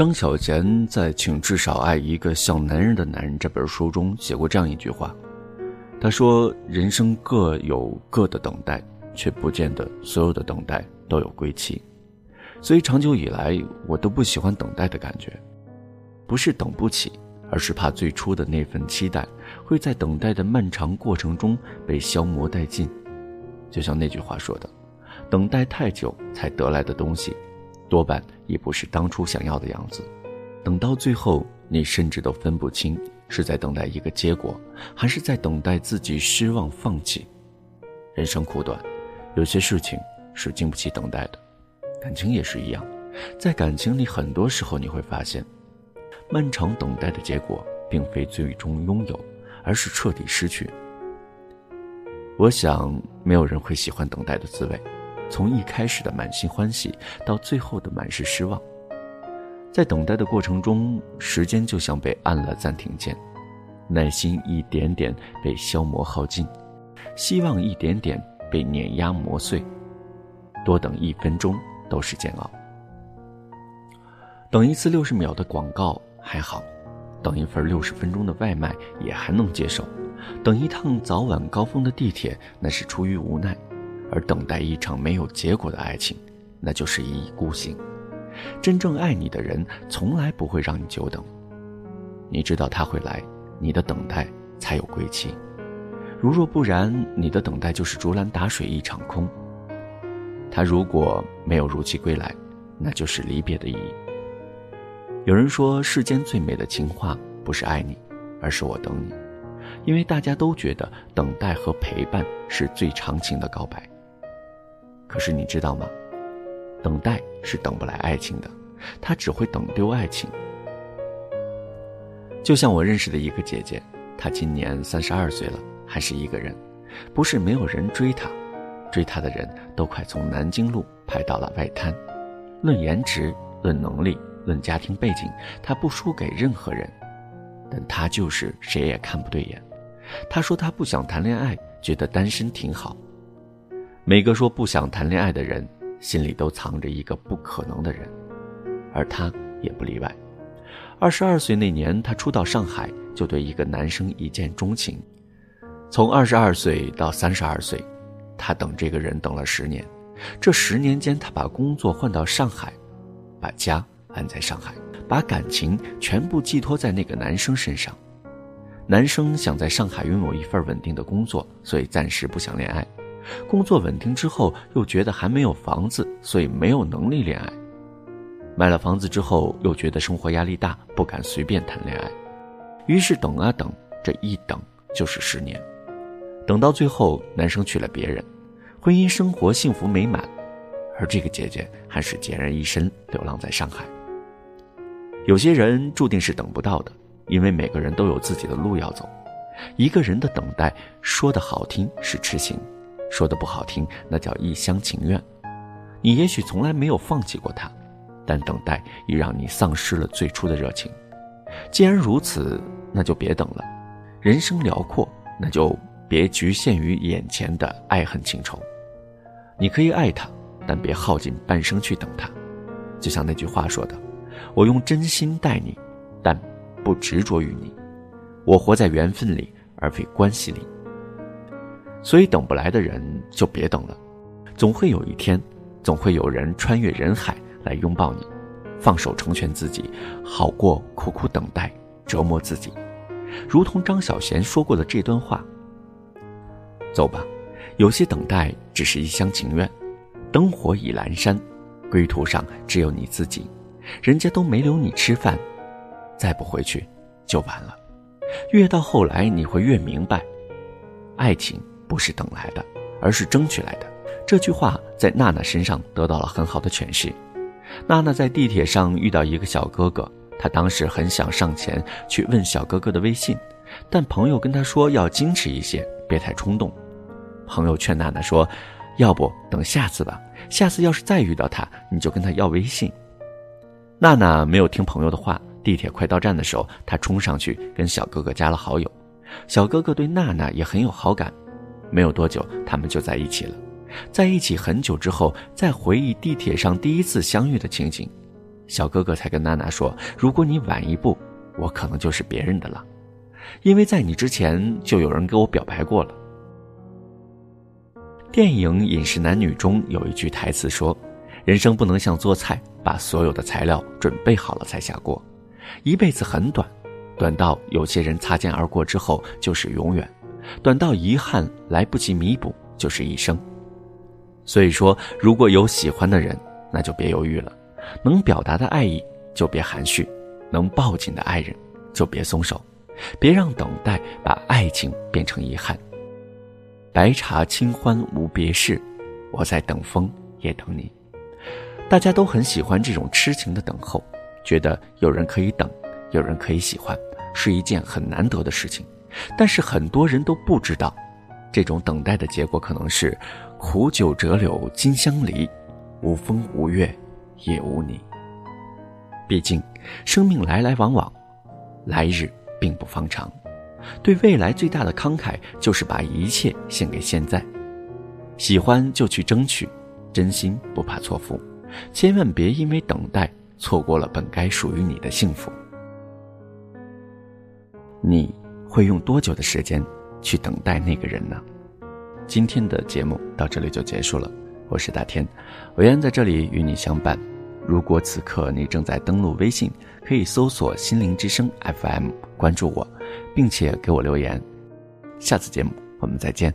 张小娴在《请至少爱一个像男人的男人》这本书中写过这样一句话，他说：“人生各有各的等待，却不见得所有的等待都有归期。”所以长久以来，我都不喜欢等待的感觉，不是等不起，而是怕最初的那份期待会在等待的漫长过程中被消磨殆尽。就像那句话说的：“等待太久才得来的东西，多半也不是当初想要的样子。等到最后，你甚至都分不清是在等待一个结果，还是在等待自己失望放弃。人生苦短，有些事情是经不起等待的。”感情也是一样，在感情里，很多时候你会发现，漫长等待的结果，并非最终拥有，而是彻底失去。我想，没有人会喜欢等待的滋味，从一开始的满心欢喜，到最后的满是失望。在等待的过程中，时间就像被按了暂停键，耐心一点点被消磨耗尽，希望一点点被碾压磨碎。多等一分钟。都是煎熬。等一次六十秒的广告还好，等一份六十分钟的外卖也还能接受，等一趟早晚高峰的地铁那是出于无奈，而等待一场没有结果的爱情，那就是一意孤行。真正爱你的人从来不会让你久等，你知道他会来，你的等待才有归期。如若不然，你的等待就是竹篮打水一场空。他如果没有如期归来，那就是离别的意义。有人说，世间最美的情话不是爱你，而是我等你，因为大家都觉得等待和陪伴是最长情的告白。可是你知道吗？等待是等不来爱情的，他只会等丢爱情。就像我认识的一个姐姐，她今年三十二岁了，还是一个人，不是没有人追她。追她的人都快从南京路排到了外滩，论颜值，论能力，论家庭背景，她不输给任何人，但她就是谁也看不对眼。她说她不想谈恋爱，觉得单身挺好。每个说不想谈恋爱的人，心里都藏着一个不可能的人，而她也不例外。二十二岁那年，她初到上海就对一个男生一见钟情，从二十二岁到三十二岁。他等这个人等了十年，这十年间，他把工作换到上海，把家安在上海，把感情全部寄托在那个男生身上。男生想在上海拥有一份稳定的工作，所以暂时不想恋爱。工作稳定之后，又觉得还没有房子，所以没有能力恋爱。买了房子之后，又觉得生活压力大，不敢随便谈恋爱。于是等啊等，这一等就是十年。等到最后，男生娶了别人，婚姻生活幸福美满，而这个姐姐还是孑然一身流浪在上海。有些人注定是等不到的，因为每个人都有自己的路要走。一个人的等待，说的好听是痴情，说的不好听那叫一厢情愿。你也许从来没有放弃过他，但等待已让你丧失了最初的热情。既然如此，那就别等了。人生辽阔，那就。别局限于眼前的爱恨情仇，你可以爱他，但别耗尽半生去等他。就像那句话说的：“我用真心待你，但不执着于你。我活在缘分里，而非关系里。”所以，等不来的人就别等了，总会有一天，总会有人穿越人海来拥抱你，放手成全自己，好过苦苦等待折磨自己。如同张小娴说过的这段话。走吧，有些等待只是一厢情愿。灯火已阑珊，归途上只有你自己。人家都没留你吃饭，再不回去就晚了。越到后来，你会越明白，爱情不是等来的，而是争取来的。这句话在娜娜身上得到了很好的诠释。娜娜在地铁上遇到一个小哥哥，她当时很想上前去问小哥哥的微信，但朋友跟她说要矜持一些。别太冲动，朋友劝娜娜说：“要不等下次吧，下次要是再遇到他，你就跟他要微信。”娜娜没有听朋友的话。地铁快到站的时候，她冲上去跟小哥哥加了好友。小哥哥对娜娜也很有好感，没有多久，他们就在一起了。在一起很久之后，再回忆地铁上第一次相遇的情景，小哥哥才跟娜娜说：“如果你晚一步，我可能就是别人的了，因为在你之前就有人给我表白过了。”电影《饮食男女》中有一句台词说：“人生不能像做菜，把所有的材料准备好了才下锅。一辈子很短，短到有些人擦肩而过之后就是永远，短到遗憾来不及弥补就是一生。所以说，如果有喜欢的人，那就别犹豫了。”能表达的爱意就别含蓄，能抱紧的爱人就别松手，别让等待把爱情变成遗憾。白茶清欢无别事，我在等风也等你。大家都很喜欢这种痴情的等候，觉得有人可以等，有人可以喜欢，是一件很难得的事情。但是很多人都不知道，这种等待的结果可能是苦酒折柳金相离，无风无月。也无你。毕竟，生命来来往往，来日并不方长。对未来最大的慷慨，就是把一切献给现在。喜欢就去争取，真心不怕错付。千万别因为等待，错过了本该属于你的幸福。你会用多久的时间去等待那个人呢？今天的节目到这里就结束了。我是大天，我愿在这里与你相伴。如果此刻你正在登录微信，可以搜索“心灵之声 FM”，关注我，并且给我留言。下次节目我们再见。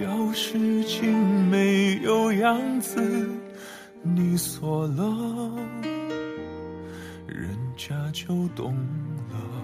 钥匙竟没有样子，你锁了，人家就懂了。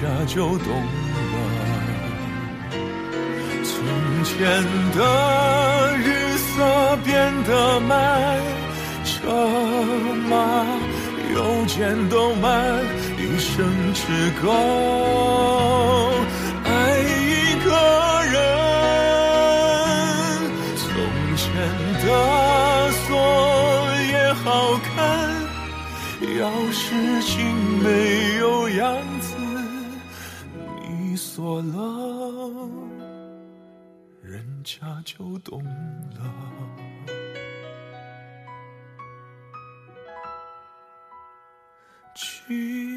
下就懂了，从前的日色变得慢，车马邮件都慢，一生只够家就懂了。去